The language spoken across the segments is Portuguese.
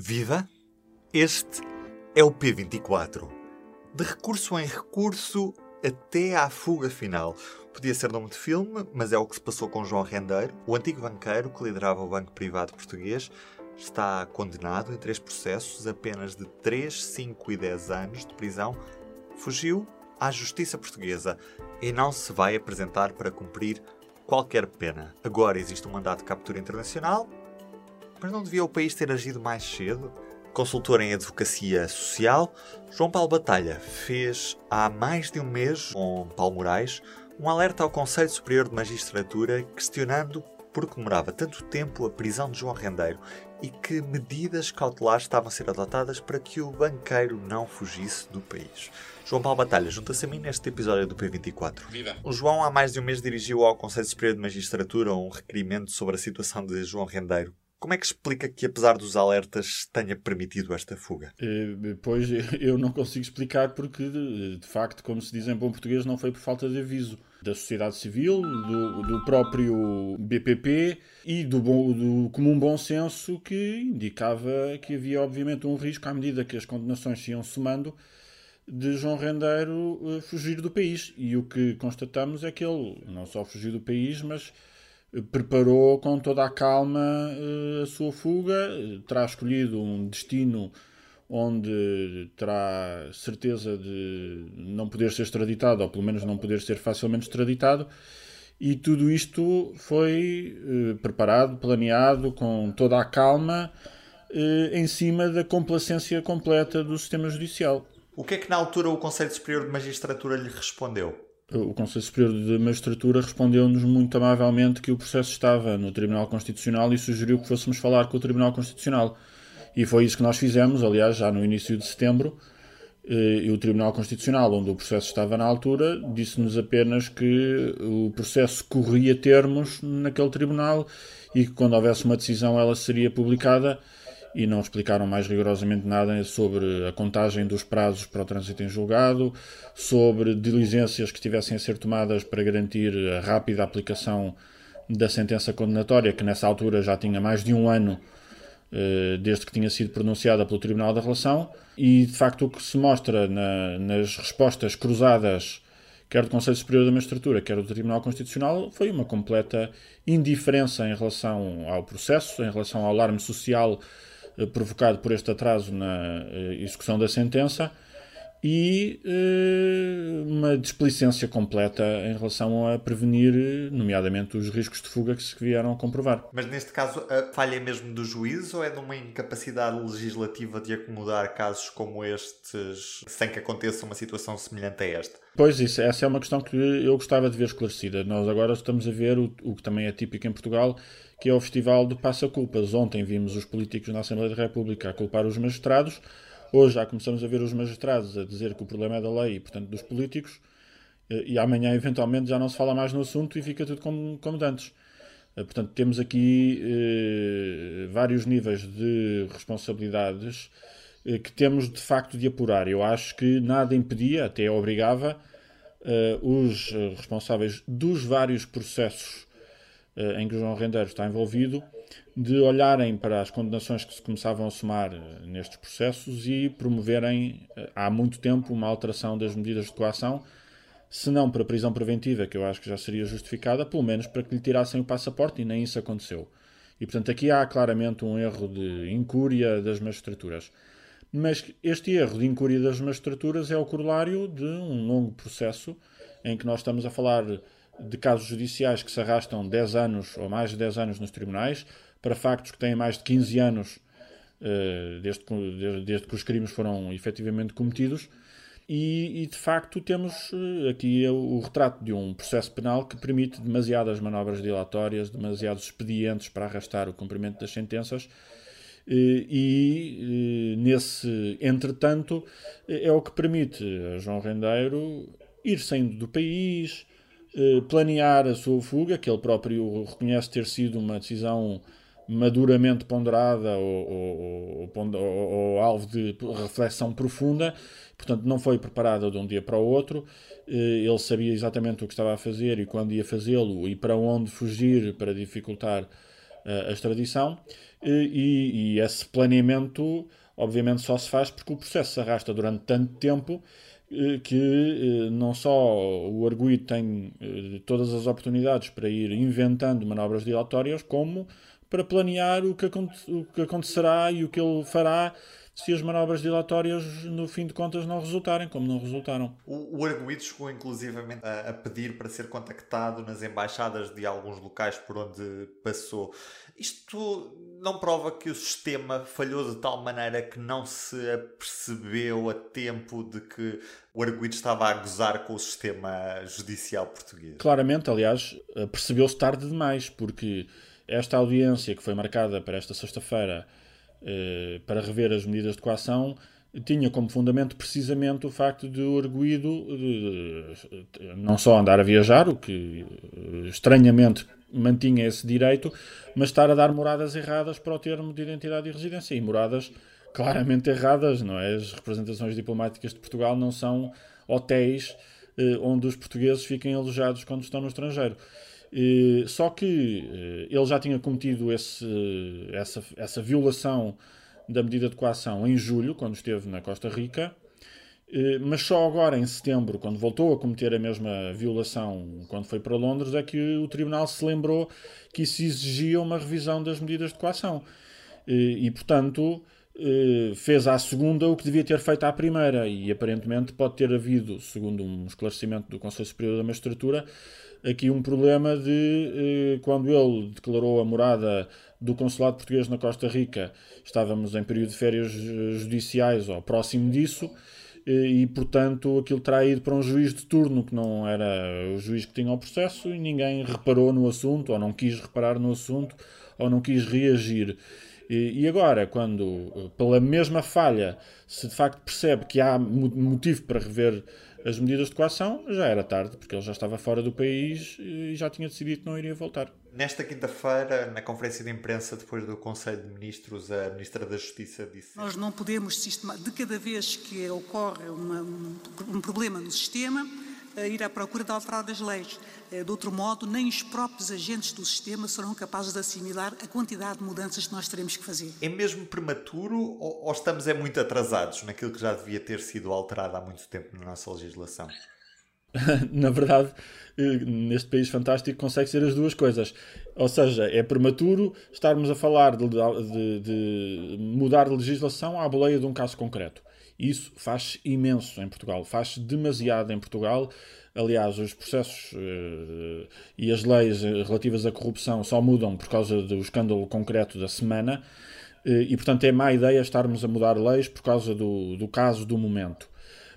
Viva! Este é o P24. De recurso em recurso até à fuga final. Podia ser nome de filme, mas é o que se passou com João Rendeiro, o antigo banqueiro que liderava o Banco Privado Português. Está condenado em três processos, apenas de 3, 5 e 10 anos de prisão. Fugiu à justiça portuguesa e não se vai apresentar para cumprir qualquer pena. Agora existe um mandato de captura internacional mas não devia o país ter agido mais cedo? Consultor em advocacia social, João Paulo Batalha fez há mais de um mês, com Paulo Moraes, um alerta ao Conselho Superior de Magistratura questionando por que demorava tanto tempo a prisão de João Rendeiro e que medidas cautelares estavam a ser adotadas para que o banqueiro não fugisse do país. João Paulo Batalha junta-se a mim neste episódio do P24. Viva. O João há mais de um mês dirigiu ao Conselho Superior de Magistratura um requerimento sobre a situação de João Rendeiro. Como é que explica que, apesar dos alertas, tenha permitido esta fuga? Eh, pois eu não consigo explicar porque, de facto, como se diz em bom português, não foi por falta de aviso da sociedade civil, do, do próprio BPP e do, bom, do comum bom senso que indicava que havia, obviamente, um risco à medida que as condenações se iam somando de João Rendeiro eh, fugir do país. E o que constatamos é que ele não só fugiu do país, mas preparou com toda a calma uh, a sua fuga, terá escolhido um destino onde terá certeza de não poder ser extraditado, ou pelo menos não poder ser facilmente extraditado, e tudo isto foi uh, preparado, planeado com toda a calma, uh, em cima da complacência completa do sistema judicial. O que é que na altura o Conselho Superior de Magistratura lhe respondeu? O Conselho Superior de Magistratura respondeu-nos muito amavelmente que o processo estava no Tribunal Constitucional e sugeriu que fôssemos falar com o Tribunal Constitucional. E foi isso que nós fizemos, aliás, já no início de setembro. Eh, e o Tribunal Constitucional, onde o processo estava na altura, disse-nos apenas que o processo corria termos naquele tribunal e que quando houvesse uma decisão ela seria publicada e não explicaram mais rigorosamente nada sobre a contagem dos prazos para o trânsito em julgado, sobre diligências que tivessem a ser tomadas para garantir a rápida aplicação da sentença condenatória, que nessa altura já tinha mais de um ano eh, desde que tinha sido pronunciada pelo Tribunal da Relação, e de facto o que se mostra na, nas respostas cruzadas, quer do Conselho Superior da Magistratura, quer do Tribunal Constitucional, foi uma completa indiferença em relação ao processo, em relação ao alarme social provocado por este atraso na eh, execução da sentença e eh, uma displicência completa em relação a prevenir, nomeadamente, os riscos de fuga que se vieram a comprovar. Mas neste caso, a falha é mesmo do juiz ou é de uma incapacidade legislativa de acomodar casos como estes sem que aconteça uma situação semelhante a esta? Pois, isso, essa é uma questão que eu gostava de ver esclarecida. Nós agora estamos a ver o, o que também é típico em Portugal, que é o Festival do Passa-Culpas. Ontem vimos os políticos na Assembleia da República a culpar os magistrados, hoje já começamos a ver os magistrados a dizer que o problema é da lei e, portanto, dos políticos, eh, e amanhã, eventualmente, já não se fala mais no assunto e fica tudo como, como antes. Eh, portanto, temos aqui eh, vários níveis de responsabilidades eh, que temos de facto de apurar. Eu acho que nada impedia, até obrigava, eh, os responsáveis dos vários processos eh, em que o João Rendeiro está envolvido, de olharem para as condenações que se começavam a somar eh, nestes processos e promoverem eh, há muito tempo uma alteração das medidas de coação, se não para prisão preventiva, que eu acho que já seria justificada, pelo menos para que lhe tirassem o passaporte, e nem isso aconteceu. E portanto aqui há claramente um erro de incúria das magistraturas. Mas este erro de incúria das magistraturas é o corolário de um longo processo em que nós estamos a falar de casos judiciais que se arrastam 10 anos ou mais de 10 anos nos tribunais, para factos que têm mais de 15 anos uh, desde, desde, desde, que os crimes foram efetivamente cometidos. E, e de facto temos uh, aqui o, o, retrato de um processo penal que permite demasiadas manobras dilatórias, demasiados expedientes para arrastar o cumprimento das sentenças. Uh, e nesse entretanto é o que permite a João Rendeiro ir saindo do país, eh, planear a sua fuga, que ele próprio reconhece ter sido uma decisão maduramente ponderada ou, ou, ou, ou, alvo de reflexão profunda, portanto não foi preparada de um dia para o outro. Eh, ele sabia exatamente o que estava a fazer e quando ia fazê-lo e para onde fugir para dificultar a extradição e, e esse planeamento obviamente só se faz porque o processo se arrasta durante tanto tempo que não só o arguido tem todas as oportunidades para ir inventando manobras dilatórias, como para planear o que acontecerá e o que ele fará se as manobras dilatórias, no fim de contas, não resultarem, como não resultaram. O, o arguído chegou, inclusivamente, a, a, pedir para ser contactado nas embaixadas de alguns locais por onde passou. Isto não prova que o sistema falhou de tal maneira que não se apercebeu a tempo de que o arguído estava a gozar com o sistema judicial português? Claramente, aliás, percebeu-se tarde demais, porque esta audiência que foi marcada para esta sexta-feira para rever as medidas de coação tinha como fundamento precisamente o facto de o arguído não só andar a viajar, o que eh, estranhamente mantinha esse direito, mas estar a dar moradas erradas para o termo de identidade e residência. E moradas claramente erradas, não é? As representações diplomáticas de Portugal não são hotéis eh, onde os portugueses fiquem alojados quando estão no estrangeiro. Só que eh, ele já tinha cometido esse, essa, essa violação da medida de coação em julho, quando esteve na Costa Rica, eh, mas só agora, em setembro, quando voltou a cometer a mesma violação quando foi para Londres, é que o Tribunal se lembrou que isso exigia uma revisão das medidas de coação. E, portanto, fez à segunda o que devia ter feito à primeira, e aparentemente pode ter havido, segundo um esclarecimento do Conselho Superior da Magistratura, aqui um problema de eh, quando ele declarou a morada do consulado português na Costa Rica, estávamos em período de férias eh, judiciais ou próximo disso, eh, e portanto aquilo terá ido para um juiz de turno que não era o juiz que tinha o processo e ninguém reparou no assunto, ou não quis reparar no assunto, ou não quis reagir. E agora, quando pela mesma falha se de facto percebe que há motivo para rever as medidas de coação, já era tarde, porque ele já estava fora do país e já tinha decidido que não iria voltar. Nesta quinta-feira, na conferência de imprensa, depois do Conselho de Ministros, a Ministra da Justiça disse. Nós não podemos, de cada vez que ocorre uma, um, um problema no sistema, ir à procura de alterar as leis. Eh, de outro modo, nem os próprios agentes do sistema serão capazes de assimilar a quantidade de mudanças que nós teremos que fazer. É mesmo prematuro ou, estamos é muito atrasados naquilo que já devia ter sido alterado há muito tempo na nossa legislação? na verdade, eh, neste país fantástico consegue ser as duas coisas. Ou seja, é prematuro estarmos a falar de, de, de mudar de legislação à boleia de um caso concreto. Isso faz imenso em Portugal, faz demasiado em Portugal. Aliás, os processos uh, e as leis relativas à corrupção só mudam por causa do escândalo concreto da semana. Uh, e, portanto, é má ideia estarmos a mudar leis por causa do, do caso do momento.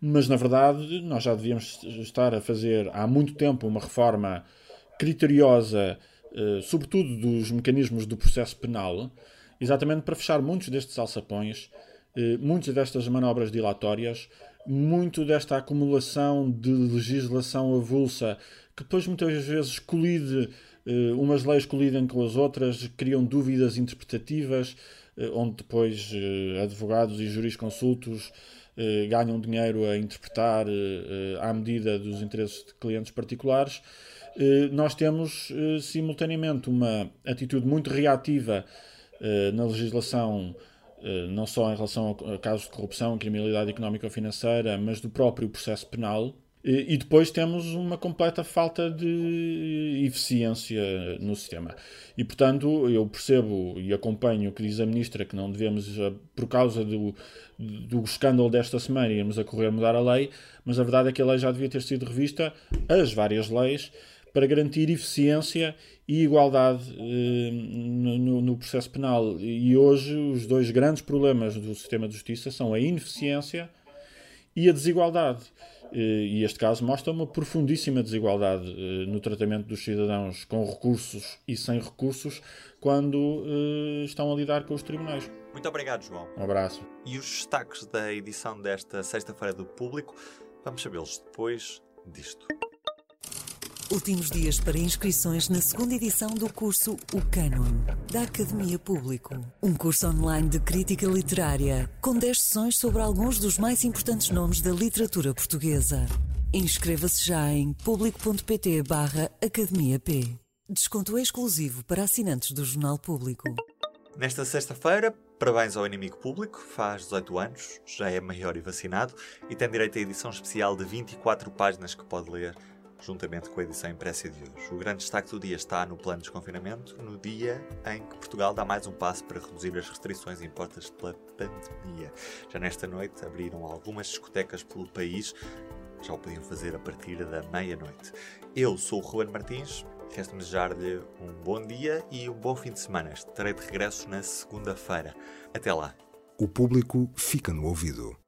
Mas, na verdade, nós já devíamos estar a fazer há muito tempo uma reforma criteriosa, uh, sobretudo dos mecanismos do processo penal, exatamente para fechar muitos destes alçapões muitas destas manobras dilatórias, muito desta acumulação de legislação avulsa, que depois muitas vezes colide, eh, umas leis colidem com as outras, criam dúvidas interpretativas, eh, onde depois advogados e jurisconsultos ganham dinheiro a interpretar à medida dos interesses de clientes particulares. Nós temos simultaneamente uma atitude muito reativa na legislação eh, não só em relação a casos de corrupção, criminalidade económica ou financeira, mas do próprio processo penal. E depois temos uma completa falta de eficiência no sistema. E, portanto, eu percebo e acompanho o que diz a Ministra, que não devemos, eh, por causa do, do escândalo desta semana, irmos a correr mudar a lei, mas a verdade é que a lei já devia ter sido revista, as várias leis, para garantir eficiência e igualdade eh, no, no, processo penal. E hoje os dois grandes problemas do sistema de justiça são a ineficiência e a desigualdade. Eh, e este caso mostra uma profundíssima desigualdade eh, no tratamento dos cidadãos com recursos e sem recursos quando estão a lidar com os tribunais. Muito obrigado, João. Um abraço. E os destaques da edição desta sexta-feira do Público, vamos sabê-los depois disto. Últimos dias para inscrições na segunda edição do curso O Cânon, da Academia Público. Um curso online de crítica literária, com 10 sessões sobre alguns dos mais importantes nomes da literatura portuguesa. Inscreva-se já em público.pt/academia P. Desconto exclusivo para assinantes do Jornal Público. Nesta sexta-feira, parabéns ao inimigo público, faz 18 anos, já é maior e vacinado e tem direito à edição especial de 24 páginas que pode ler juntamente com a edição impressa de hoje. O grande destaque do dia está no plano de desconfinamento, no dia em que Portugal dá mais um passo para reduzir as restrições impostas pela pandemia. Já nesta noite abriram algumas discotecas pelo país, já o podiam fazer a partir da meia-noite. Eu sou o Ruben Martins, resta-me desejar-lhe um bom dia e um bom fim de semana. Estarei de regresso na segunda-feira. Até lá. O público fica no ouvido.